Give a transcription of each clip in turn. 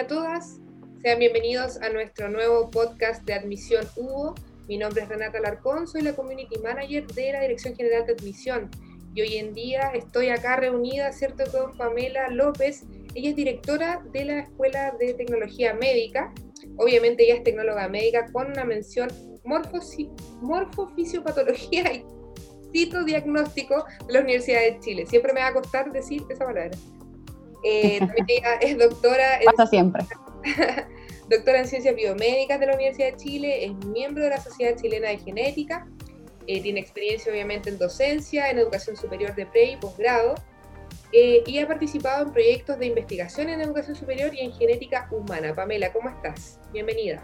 a todas. Sean bienvenidos a nuestro nuevo podcast de admisión Hugo. Mi nombre es Renata Larcón, soy la Community Manager de la Dirección General de Admisión. Y hoy en día estoy acá reunida, ¿cierto?, con Pamela López. Ella es directora de la Escuela de Tecnología Médica. Obviamente ella es tecnóloga médica con una mención morfofisiopatología y citodiagnóstico de la Universidad de Chile. Siempre me va a costar decir esa palabra. Eh, también ella es doctora. Pasa siempre. doctora en Ciencias Biomédicas de la Universidad de Chile, es miembro de la Sociedad Chilena de Genética, eh, tiene experiencia obviamente en docencia, en educación superior de pre y posgrado, eh, y ha participado en proyectos de investigación en educación superior y en genética humana. Pamela, ¿cómo estás? Bienvenida.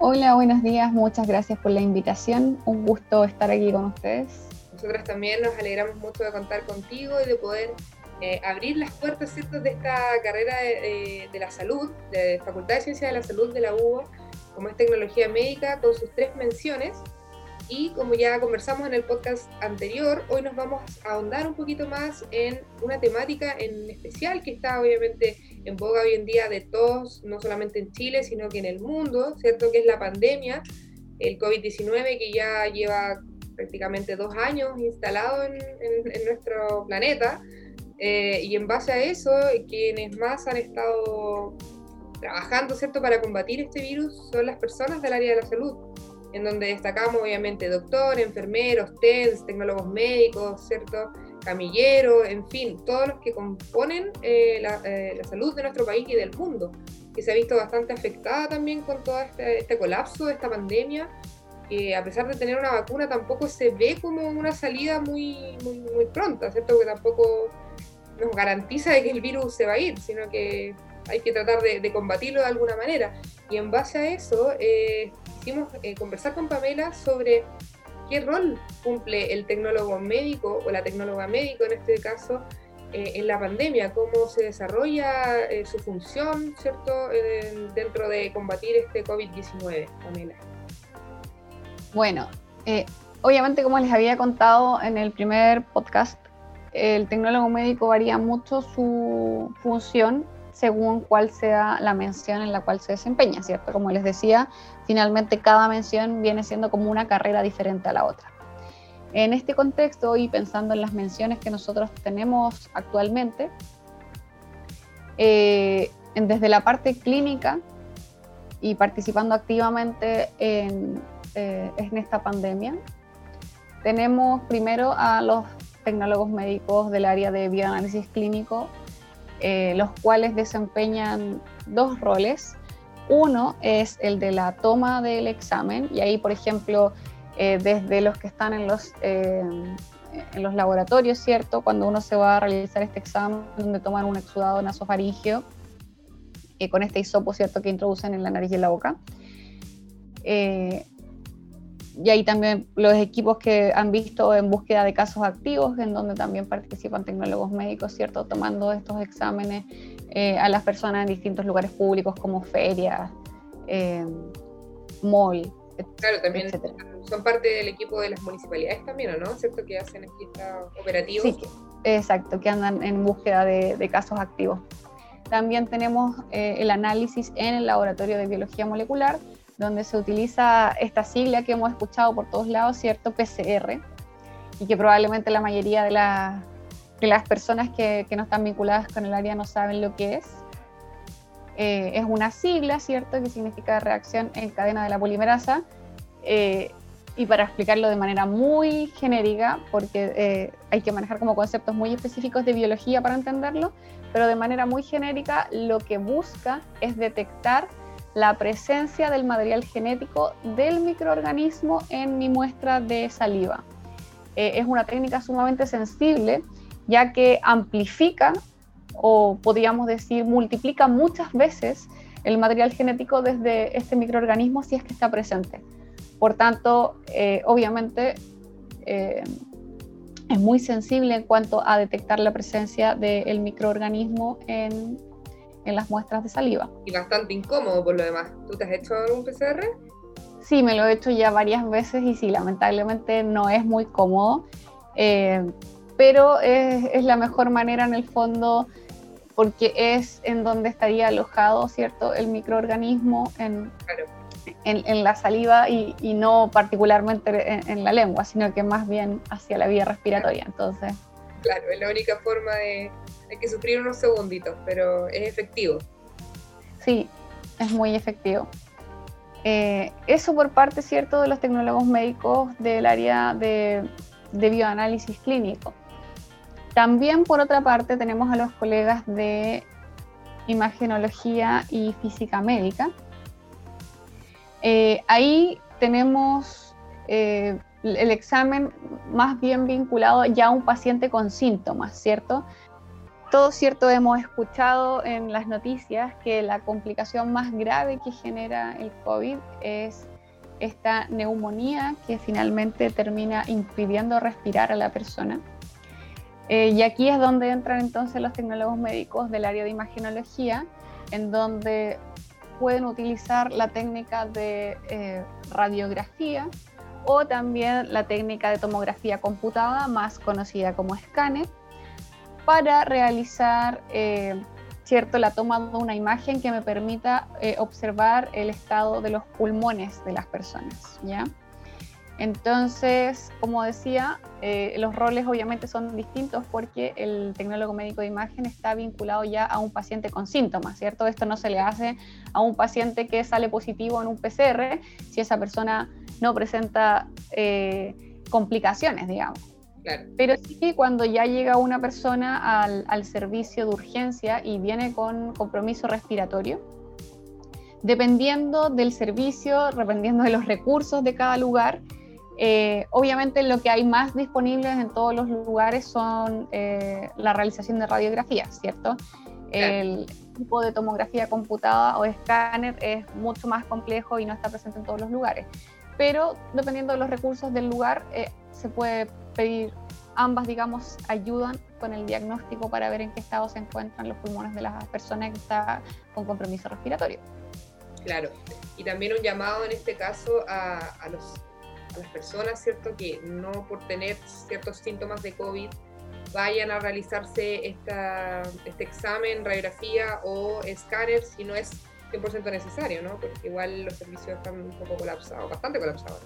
Hola, buenos días, muchas gracias por la invitación, un gusto estar aquí con ustedes. Nosotras también nos alegramos mucho de contar contigo y de poder eh, abrir las puertas ¿cierto? de esta carrera de, la salud, de Facultad de Ciencias de la Salud de la UBO, como es tecnología médica, con sus tres menciones. Y como ya conversamos en el podcast anterior, hoy nos vamos a ahondar un poquito más en una temática en especial que está obviamente en boga hoy en día de todos, no solamente en Chile, sino que en el mundo, ¿cierto? Que es la pandemia, el COVID-19 que ya lleva prácticamente dos años instalado en nuestro planeta eh, y en base a eso, quienes más han estado trabajando ¿cierto? para combatir este virus son las personas del área de la salud, en donde destacamos obviamente doctores, enfermeros, TENS, tecnólogos médicos, ¿cierto? camilleros, en fin, todos los que componen eh, eh, la, salud de nuestro país y del mundo, que se ha visto bastante afectada también con todo este, este colapso de esta pandemia que a pesar de tener una vacuna tampoco se ve como una salida muy, muy, muy pronta, ¿cierto? Porque tampoco nos garantiza de que el virus se va a ir, sino que hay que tratar de, combatirlo de alguna manera. Y en base a eso, eh, eh, conversar con Pamela sobre qué rol cumple el tecnólogo médico o la tecnóloga médico en este caso eh, en la pandemia, cómo se desarrolla eh, su función, ¿cierto?, dentro de combatir este COVID-19, Pamela. Bueno, obviamente como les había contado en el primer podcast, el tecnólogo médico varía mucho su función según cuál sea la mención en la cual se desempeña, ¿cierto? Como les decía, finalmente cada mención viene siendo como una carrera diferente a la otra. En este contexto y pensando en las menciones que nosotros tenemos actualmente, eh, desde la parte clínica y participando activamente en, eh, en esta pandemia, tenemos primero a los tecnólogos médicos del área de bioanálisis clínico, eh, los cuales desempeñan dos roles. Uno es el de la toma del examen y ahí, por ejemplo, eh, desde los que están en los, eh, en los laboratorios, ¿cierto? Cuando uno se va a realizar este examen, donde toman un exudado nasofaringeo con este hisopo, ¿cierto? Que introducen en la nariz y en la boca y ahí también los equipos que han visto en búsqueda de casos activos, en donde también participan tecnólogos médicos, ¿cierto? Tomando estos exámenes eh, a las personas en distintos lugares públicos como ferias, eh, mall, Claro, también son parte del equipo de las municipalidades también, ¿no? ¿Cierto? Que hacen aquí operativos. Sí, exacto, que andan en búsqueda de, casos activos. También tenemos eh, el análisis en el laboratorio de biología molecular, donde se utiliza esta sigla que hemos escuchado por todos lados, ¿cierto? PCR, y que probablemente la mayoría de, las personas que, no están vinculadas con el área no saben lo que es. Eh, es una sigla, ¿cierto?, que significa reacción en cadena de la polimerasa. Eh, y para explicarlo de manera muy genérica, porque eh, hay que manejar como conceptos muy específicos de biología para entenderlo, pero de manera muy genérica lo que busca es detectar la presencia del material genético del microorganismo en mi muestra de saliva. Eh, es una técnica sumamente sensible ya que amplifica o podríamos decir multiplica muchas veces el material genético desde este microorganismo si es que está presente. Por tanto, eh, obviamente eh, es muy sensible en cuanto a detectar la presencia del microorganismo en en las muestras de saliva. Y bastante incómodo por lo demás. ¿Tú te has hecho algún PCR? Sí, me lo he hecho ya varias veces y sí, lamentablemente no es muy cómodo, eh, pero es, la mejor manera en el fondo porque es en donde estaría alojado, ¿cierto?, el microorganismo en, en, la saliva y, no particularmente en, la lengua, sino que más bien hacia la vía respiratoria. Entonces. Claro, es la única forma de. Hay que sufrir unos segunditos, pero es efectivo. Sí, es muy efectivo. Eh, eso por parte, ¿cierto?, de los tecnólogos médicos del área de, bioanálisis clínico. También, por otra parte, tenemos a los colegas de imagenología y física médica, eh, ahí tenemos eh, el examen más bien vinculado ya a un paciente con síntomas, ¿cierto? Todo cierto, hemos escuchado en las noticias que la complicación más grave que genera el COVID es esta neumonía que finalmente termina impidiendo respirar a la persona. Eh, y aquí es donde entran entonces los tecnólogos médicos del área de imagenología, en donde pueden utilizar la técnica de eh, radiografía o también la técnica de tomografía computada, más conocida como escáner, para realizar eh, cierto, la toma de una imagen que me permita eh, observar el estado de los pulmones de las personas. ¿ya? Entonces, como decía, eh, los roles obviamente son distintos porque el tecnólogo médico de imagen está vinculado ya a un paciente con síntomas, ¿cierto? Esto no se le hace a un paciente que sale positivo en un PCR si esa persona no presenta eh, complicaciones, digamos. Pero sí, cuando ya llega una persona al, al servicio de urgencia y viene con compromiso respiratorio, dependiendo del servicio, dependiendo de los recursos de cada lugar, eh, obviamente lo que hay más disponibles en todos los lugares son eh, la realización de radiografías, ¿cierto? El tipo de tomografía computada o escáner es mucho más complejo y no está presente en todos los lugares. Pero dependiendo de los recursos del lugar, eh, se puede pedir, ambas, digamos, ayudan con el diagnóstico para ver en qué estado se encuentran los pulmones de la persona que está con compromiso respiratorio. Claro, y también un llamado en este caso a, a los las personas, ¿cierto? Que no por tener ciertos síntomas de COVID vayan a realizarse esta, este examen, radiografía o escáner si no es 100% necesario, ¿no? Porque igual los servicios están un poco colapsados, bastante colapsados.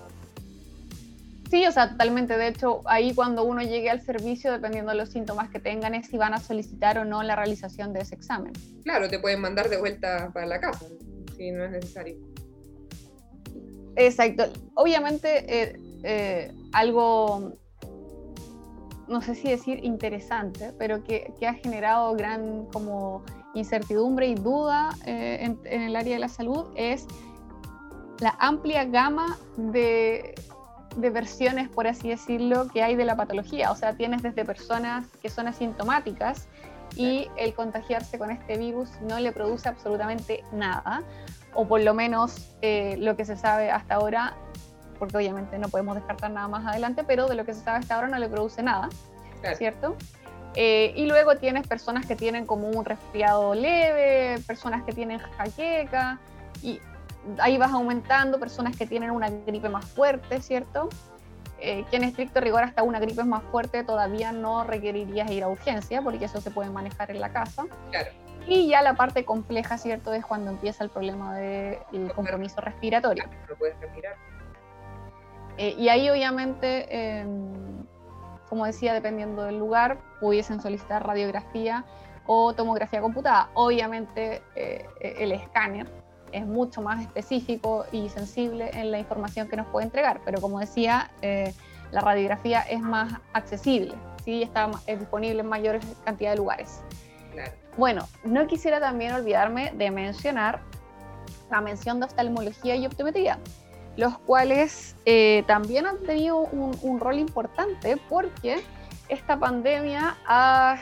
Sí, o sea, totalmente. De hecho, ahí cuando uno llegue al servicio, dependiendo de los síntomas que tengan, es si van a solicitar o no la realización de ese examen. Claro, te pueden mandar de vuelta para la casa, si no es necesario. Exacto. Obviamente, eh, eh, algo, no sé si decir interesante, pero que, ha generado gran como incertidumbre y duda eh, en, el área de la salud es la amplia gama de, de, versiones, por así decirlo, que hay de la patología. O sea, tienes desde personas que son asintomáticas y el contagiarse con este virus no le produce absolutamente nada, o por lo menos eh, lo que se sabe hasta ahora, porque obviamente no podemos descartar nada más adelante, pero de lo que se sabe hasta ahora no le produce nada, ¿cierto? Eh, y luego tienes personas que tienen como un resfriado leve, personas que tienen jaqueca, y ahí vas aumentando, personas que tienen una gripe más fuerte, ¿cierto? Eh, que en estricto rigor hasta una gripe más fuerte todavía no requerirías ir a urgencia, porque eso se puede manejar en la casa. Claro. Y ya la parte compleja, ¿cierto? Es cuando empieza el problema del compromiso respiratorio. No puedes respirar. Eh, y ahí obviamente, em, como decía, dependiendo del lugar, pudiesen solicitar radiografía o tomografía computada. Obviamente eh, el escáner es mucho más específico y sensible en la información que nos puede entregar, pero como decía, eh, la radiografía es más accesible, ¿sí? está es disponible en mayor cantidad de lugares. Bueno, no quisiera también olvidarme de mencionar la mención de oftalmología y optometría, los cuales eh, también han tenido un, rol importante porque esta pandemia ha,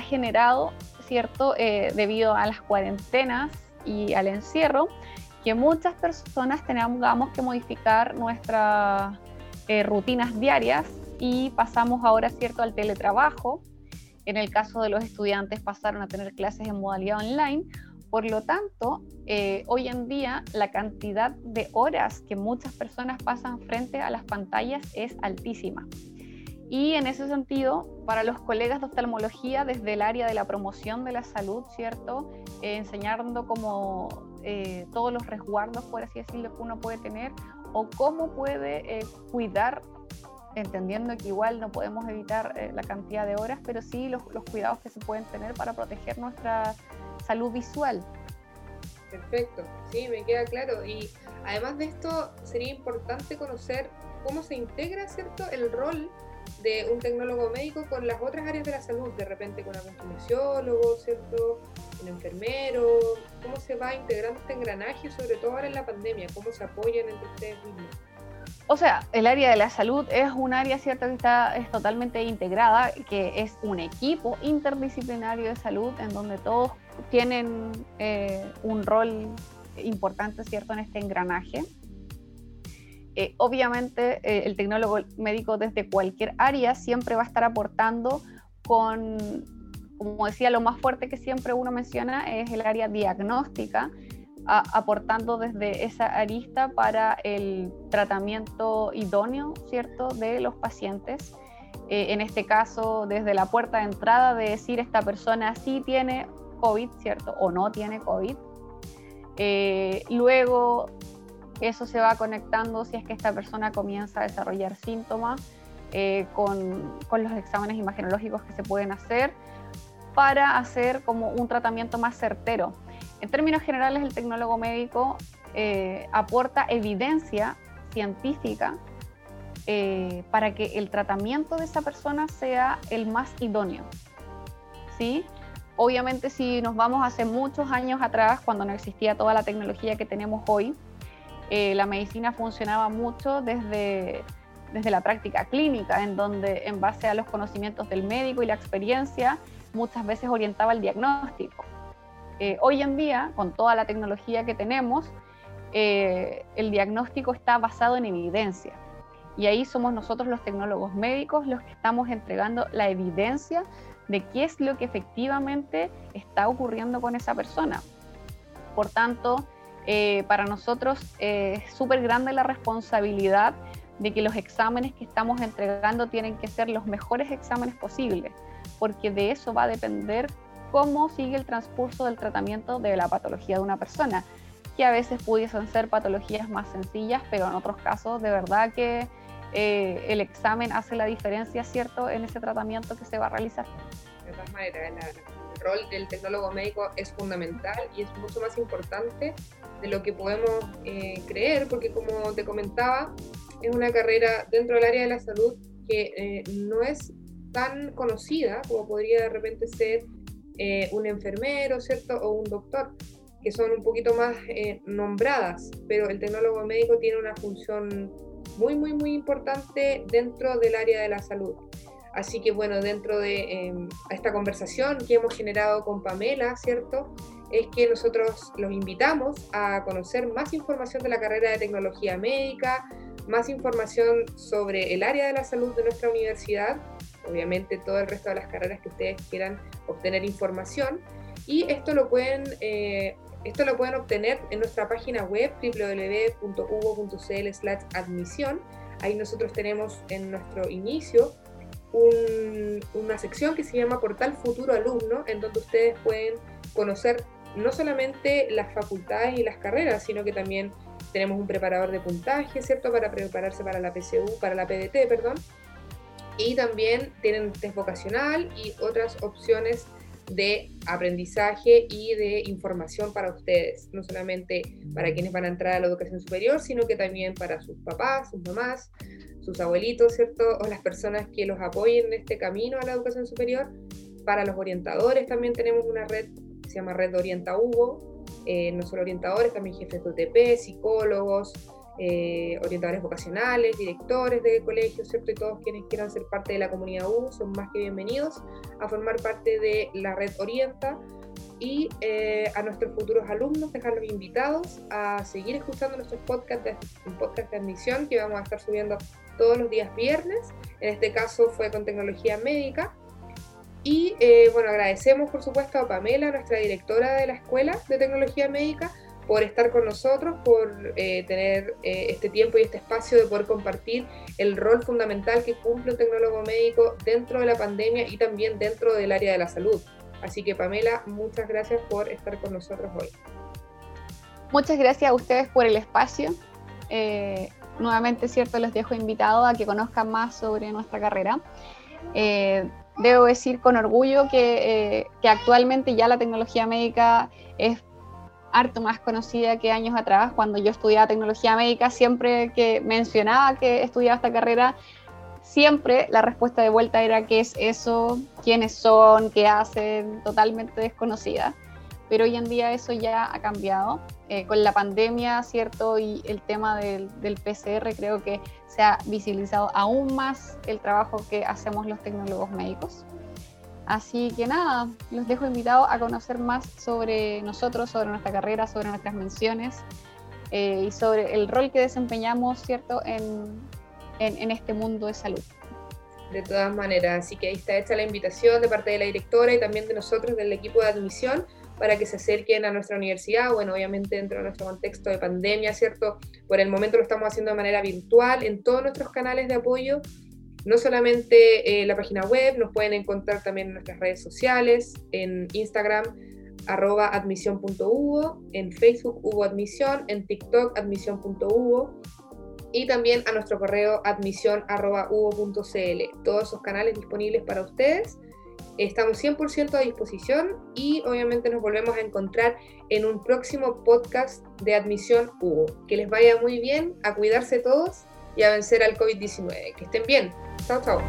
generado, ¿cierto?, eh, debido a las cuarentenas y al encierro, que muchas personas tengamos que modificar nuestras eh, rutinas diarias y pasamos ahora, ¿cierto?, al teletrabajo, en el caso de los estudiantes pasaron a tener clases en modalidad online. Por lo tanto, eh, hoy en día la cantidad de horas que muchas personas pasan frente a las pantallas es altísima. Y en ese sentido, para los colegas de oftalmología, desde el área de la promoción de la salud, ¿cierto? Eh, enseñando como eh, todos los resguardos, por así decirlo, que uno puede tener o cómo puede eh, cuidar, entendiendo que igual no podemos evitar la cantidad de horas, pero sí los, los cuidados que se pueden tener para proteger nuestra salud visual. Perfecto, sí, me queda claro. Y además de esto, sería importante conocer cómo se integra, ¿cierto?, el rol de un tecnólogo médico con las otras áreas de la salud, de repente con algún kinesiólogo, ¿cierto? Un enfermero, cómo se va integrando este engranaje, sobre todo ahora en la pandemia, cómo se apoyan entre ustedes mismos. O sea, el área de la salud es un área, ¿cierto?, que está es totalmente integrada, que es un equipo interdisciplinario de salud en donde todos tienen eh, un rol importante, ¿cierto?, en este engranaje. Eh, obviamente eh, el tecnólogo médico desde cualquier área siempre va a estar aportando con, como decía, lo más fuerte que siempre uno menciona es el área diagnóstica, aportando desde esa arista para el tratamiento idóneo, ¿cierto?, de los pacientes. Eh, en este caso, desde la puerta de entrada de decir esta persona sí tiene COVID, ¿cierto? O no tiene COVID. luego eso se va conectando si es que esta persona comienza a desarrollar síntomas eh, con, con, los exámenes imagenológicos que se pueden hacer para hacer como un tratamiento más certero. En términos generales, el tecnólogo médico eh, aporta evidencia científica eh, para que el tratamiento de esa persona sea el más idóneo. ¿Sí? Obviamente si nos vamos hace muchos años atrás, cuando no existía toda la tecnología que tenemos hoy, eh, la medicina funcionaba mucho desde, desde la práctica clínica, en donde en base a los conocimientos del médico y la experiencia, muchas veces orientaba el diagnóstico. Eh, hoy en día, con toda la tecnología que tenemos, eh, el diagnóstico está basado en evidencia. Y ahí somos nosotros los tecnólogos médicos los que estamos entregando la evidencia de qué es lo que efectivamente está ocurriendo con esa persona. Por tanto, eh, para nosotros es súper grande la responsabilidad de que los exámenes que estamos entregando tienen que ser los mejores exámenes posibles, porque de eso va a depender cómo sigue el transcurso del tratamiento de la patología de una persona, que a veces pudiesen ser patologías más sencillas, pero en otros casos de verdad que eh, el examen hace la diferencia, ¿cierto?, en ese tratamiento que se va a realizar. De todas maneras, el rol del tecnólogo médico es fundamental y es mucho más importante de lo que podemos eh, creer, porque como te comentaba, es una carrera dentro del área de la salud que eh, no es tan conocida como podría de repente ser eh, un enfermero, ¿cierto? O un doctor, que son un poquito más nombradas, pero el tecnólogo médico tiene una función muy, muy, muy importante dentro del área de la salud. Así que bueno, dentro de esta conversación que hemos generado con Pamela, ¿cierto? es que nosotros los invitamos a conocer más información de la carrera de tecnología médica, más información sobre el área de la salud de nuestra universidad, obviamente todo el resto de las carreras que ustedes quieran obtener información. Y esto lo pueden, eh, esto lo pueden obtener en nuestra página web www.uvo.cl/admisión. Ahí nosotros tenemos en nuestro inicio una sección que se llama Portal Futuro Alumno, en donde ustedes pueden conocer no solamente las facultades y las carreras, sino que también tenemos un preparador de puntaje, ¿cierto? Para prepararse para la PCU, para la PDT, perdón. Y también tienen test vocacional y otras opciones de aprendizaje y de información para ustedes, no solamente para quienes van a entrar a la educación superior, sino que también para sus papás, sus mamás, sus abuelitos, ¿cierto? O las personas que los apoyen en este camino a la educación superior. Para los orientadores también tenemos una red se llama Red Orienta Hugo, eh, no solo orientadores, también jefes de UTP, psicólogos, eh, orientadores vocacionales, directores de colegios, ¿cierto? Y todos quienes quieran ser parte de la comunidad U son más que bienvenidos a formar parte de la red Orienta y eh, a nuestros futuros alumnos dejarlos invitados a seguir escuchando nuestros podcasts de, podcast de admisión que vamos a estar subiendo todos los días viernes. En este caso fue con tecnología médica y eh, bueno, agradecemos por supuesto a Pamela, nuestra directora de la Escuela de Tecnología Médica, por estar con nosotros, por eh, tener eh, este tiempo y este espacio de poder compartir el rol fundamental que cumple un tecnólogo médico dentro de la pandemia y también dentro del área de la salud. Así que Pamela, muchas gracias por estar con nosotros hoy. Muchas gracias a ustedes por el espacio. Eh, nuevamente, cierto, les dejo invitados a que conozcan más sobre nuestra carrera. debo decir con orgullo que, que actualmente ya la tecnología médica es harto más conocida que años atrás, cuando yo estudiaba tecnología médica, siempre que mencionaba que estudiaba esta carrera, siempre la respuesta de vuelta era qué es eso, quiénes son, qué hacen, totalmente desconocida. Pero hoy en día eso ya ha cambiado. Eh, con la pandemia, ¿cierto? Y el tema del, del PCR, creo que se ha visibilizado aún más el trabajo que hacemos los tecnólogos médicos. Así que nada, los dejo invitados a conocer más sobre nosotros, sobre nuestra carrera, sobre nuestras menciones eh, y sobre el rol que desempeñamos, ¿cierto?, en, en, este mundo de salud. De todas maneras, así que ahí está hecha la invitación de parte de la directora y también de nosotros del equipo de admisión para que se acerquen a nuestra universidad, bueno, obviamente dentro de nuestro contexto de pandemia, ¿cierto? Por el momento lo estamos haciendo de manera virtual en todos nuestros canales de apoyo no solamente eh, la página web, nos pueden encontrar también en nuestras redes sociales, en Instagram arroba admisión.hugo, en Facebook hubo admisión, en TikTok admisión.hugo y también a nuestro correo admisión arroba. Todos esos canales disponibles para ustedes. Estamos 100% a disposición y obviamente nos volvemos a encontrar en un próximo podcast de Admisión Hugo. Que les vaya muy bien, a cuidarse todos y a vencer al COVID-19. Que estén bien. Chao, chao.